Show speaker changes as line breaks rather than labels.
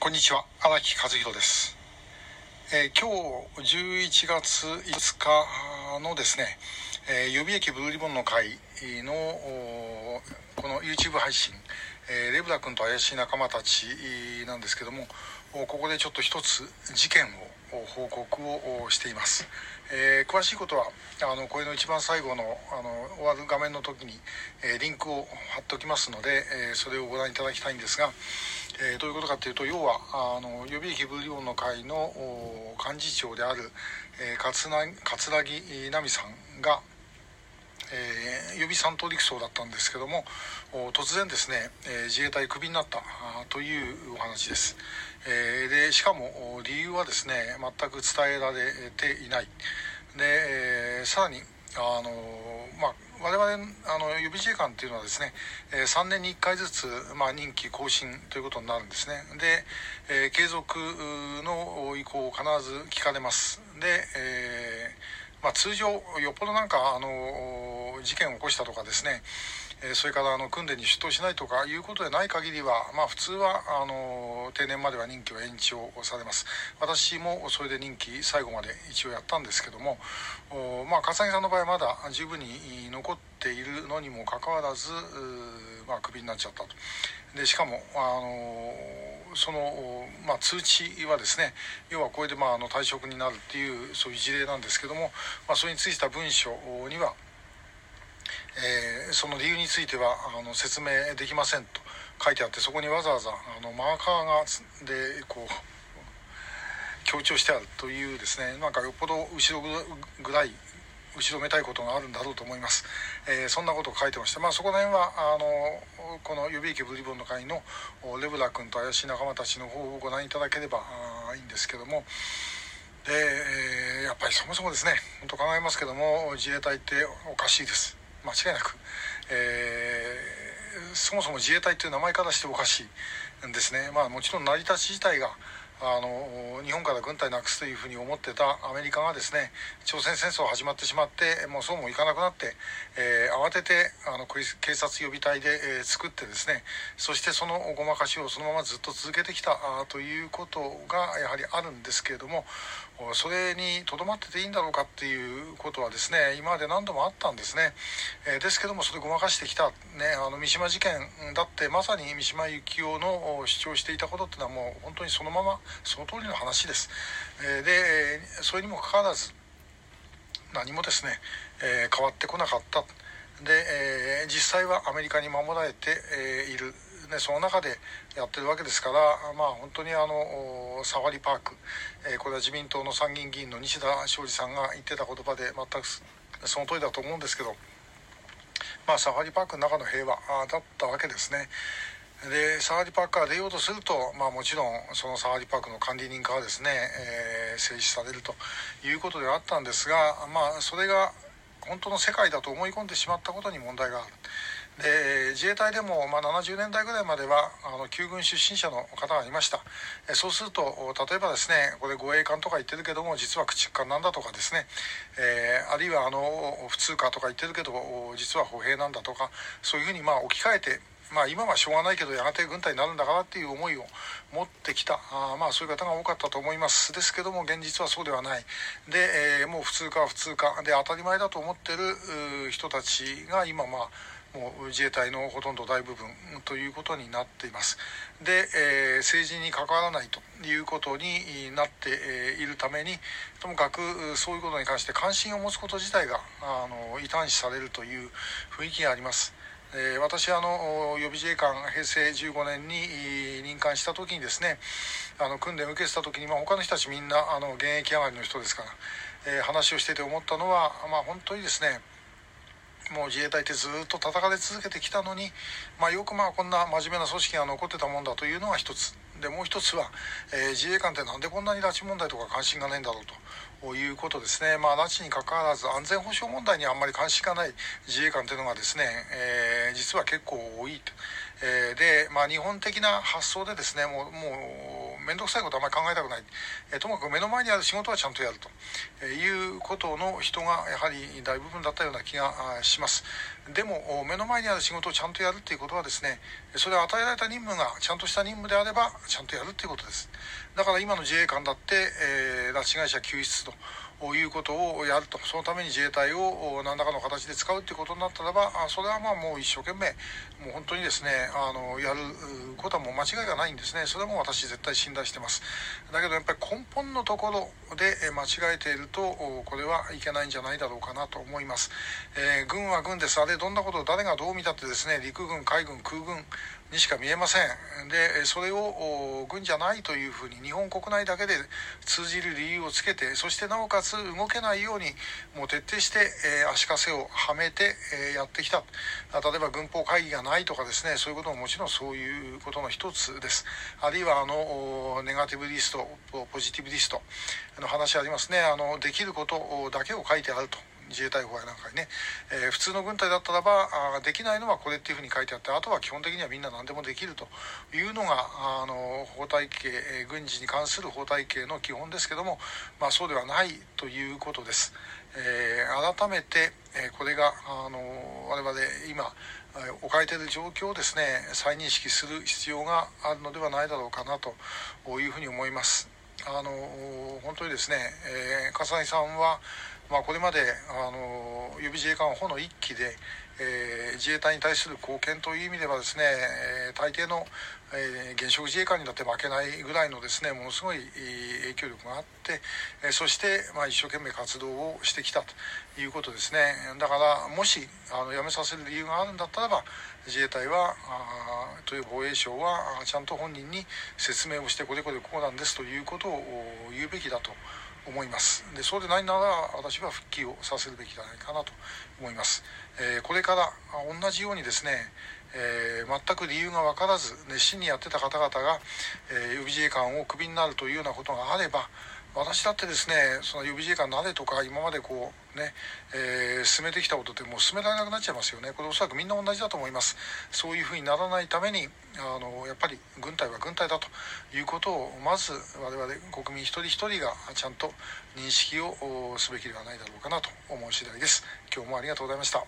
こんにちは荒木和弘です、えー、今日11月5日のですね、えー、予備役ブルーリボンの会のこの YouTube 配信、え、レブラ君と怪しい仲間たちなんですけどもここでちょっと一つ事件を報告をしています、えー、詳しいことはあのこれの一番最後のあの終わる画面の時に、え、リンクを貼っておきますので、え、それをご覧いただきたいんですが、え、どういうことかというと要はあの予備役ブリオンの会の幹事長である、えー、桂桂木奈美さんが、えー、予備三等陸曹だったんですけども突然ですね、えー、自衛隊クビになったというお話です、えー、でしかも理由はですね全く伝えられていない。で、えー、さらにあのまあ我々あの予備自衛官っていうのはですね、えー、3年に1回ずつ、まあ、任期更新ということになるんですね。で、えー、継続の意向を必ず聞かれます。で、えーまあ、通常よっぽどなんかあの事件を起こしたとかですねそれからあの訓練に出頭しないとかいうことでない限りは、まあ、普通はあの定年までは任期は延長されます。私もそれで任期最後まで一応やったんですけどもまあ笠木さんの場合はまだ十分に残っているのにもかかわらず、まあ、クビになっちゃったと。でしかもあのその、まあ、通知はですね要はこれで、まあ、あの退職になるっていうそういう事例なんですけども、まあ、それについた文書にはえー、その理由についてはあの説明できませんと書いてあってそこにわざわざあのマーカーがでこう強調してあるというですねなんかよっぽど後ろぐらい後ろめたいことがあるんだろうと思います、えー、そんなことを書いてまして、まあ、そこら辺はあのこの予備役ブリボンの会のレブラ君と怪しい仲間たちの方をご覧いただければいいんですけども。で、えー、やっぱりそもそもですね本当考えますけども自衛隊っておかしいです。間違いなく、えー、そもそも自衛隊という名前からしておかしいんですね。まあもちろん成り立ち自体があの日本から軍隊なくすというふうに思ってたアメリカがですね朝鮮戦争始まってしまってもうそうもいかなくなって、えー、慌ててあの警察予備隊で、えー、作ってですねそしてそのごまかしをそのままずっと続けてきたあということがやはりあるんですけれどもそれにとどまってていいんだろうかっていうことはですね今まで何度もあったんですね、えー、ですけどもそれごまかしてきた、ね、あの三島事件だってまさに三島由紀夫の主張していたことっていうのはもう本当にそのままその通りの話です。えでそれにもかかわらず何もですね、え変わってこなかった。で、え実際はアメリカに守られて、えいる。ね、その中でやってるわけですから、まあ、本当にあのサファリパーク、えこれは自民党の参議院議員の西田昌司さんが言ってた言葉で全くその通りだと思うんですけど、まあ、サファリパークの中の平和だったわけですね。でサファリパークから出ようとすると、まあ、もちろんそのサファリパークの管理人からですね、えー、制止されるということではあったんですが、まあ、それが本当の世界だと思い込んでしまったことに問題がある。で自衛隊でも、まあ、70年代ぐらいまではあの旧軍出身者の方がいましたえそうすると例えばですねこれ護衛艦とか言ってるけども実は駆逐艦なんだとかですね、えー、あるいはあの普通科とか言ってるけど実は歩兵なんだとかそういうふうにまあ置き換えてまあ、今はしょうがないけどやがて軍隊になるんだからっていう思いを持ってきた。あまあそういう方が多かったと思います。ですけども現実はそうではない。で、えー、もう普通か普通か。で当たり前だと思ってる人たちが今まあもう自衛隊のほとんど大部分ということになっています。で、えー、政治に関わらないということになっているためにともかくそういうことに関して関心を持つこと自体があの異端視されるという雰囲気があります。えー、私あの予備自衛官平成15年に任官した時にですねあの訓練を受けてた時に、まあ、他の人たちみんなあの現役上がりの人ですから、えー、話をしてて思ったのは、まあ、本当にですねもう自衛隊ってずっと戦い続けてきたのに、まあ、よくまあこんな真面目な組織が残ってたもんだというのが一つ。でもう一つは、えー、自衛官ってなんでこんなに拉致問題とか関心がないんだろうということですね、まあ、拉致にかかわらず安全保障問題にあんまり関心がない自衛官というのがですね、えー、実は結構多いと、えー、で、まあ、日本的な発想でですねもうもう面倒くさいことはあまり考えたくない、えともかく目の前にある仕事はちゃんとやると。いうことの人がやはり大部分だったような気がします。でも目の前にある仕事をちゃんとやるっていうことはですねそれは与えられた任務がちゃんとした任務であればちゃんとやるっていうことです。だから今の自衛官だって、えー、拉致被害者救出ということをやるとそのために自衛隊を何らかの形で使うっていうことになったらばそれはまあもう一生懸命もう本当にですねあのやることはもう間違いがないんですね。それはもう私絶対信頼してます。だけどやっぱり根本のところで間違えているとこれはいけないんじゃないだろうかなと思います、えー、軍は軍です。あれどんなことを誰がどう見たってですね陸軍海軍空軍にしか見えません。でそれを軍じゃないというふうに日本国内だけで通じる理由をつけてそしてなおかつ動けないようにもう徹底して、えー、足かせをはめて、えー、やってきた。例えば軍法会議がないとかですねそういうことももちろんそういうことの一つです。あるいはあのネガティブリストポジティブリストの話ありますね。あのできることだけを書いてあると。自衛隊法やなんかにね、えー、普通の軍隊だったらばあできないのはこれっていうふうに書いてあってあとは基本的にはみんな何でもできるというのがあの法体系、えー、軍事に関する法体系の基本ですけども、まあ、そうではないということです。えー、改めて、えこれがあの我々今置かれている状況をですね再認識する必要があるのではないだろうかなというふうに思います。あの本当にですね、えー、笠井さんはまあ、これまであの予備自衛官補の1期で、えー、自衛隊に対する貢献という意味ではですね、えー、大抵の、えー、現職自衛官にだって負けないぐらいのですねものすごい影響力があって、えそして、まあ、一生懸命活動をしてきたということですね。だからもしあの辞めさせる理由があるんだったらば自衛隊はあという防衛省はちゃんと本人に説明をしてこれこれこうなんですということを言うべきだと思います。でそうでないなら私は復帰をさせるべきじゃないかなと思います、えー、これから同じようにですね、えー、全く理由が分からず熱心にやってた方々が、えー、予備自衛官をクビになるというようなことがあれば私だってですねその予備自衛官なれとか今までこうね、えー、進めてきたことってもう進められなくなっちゃいますよね。これおそらくみんな同じだと思います。そういうふうにならないためにあのやっぱり軍隊は軍隊だということをまず我々国民一人一人がちゃんと認識をすべきではないだろうかなと思う次第です。今日もありがとうございました。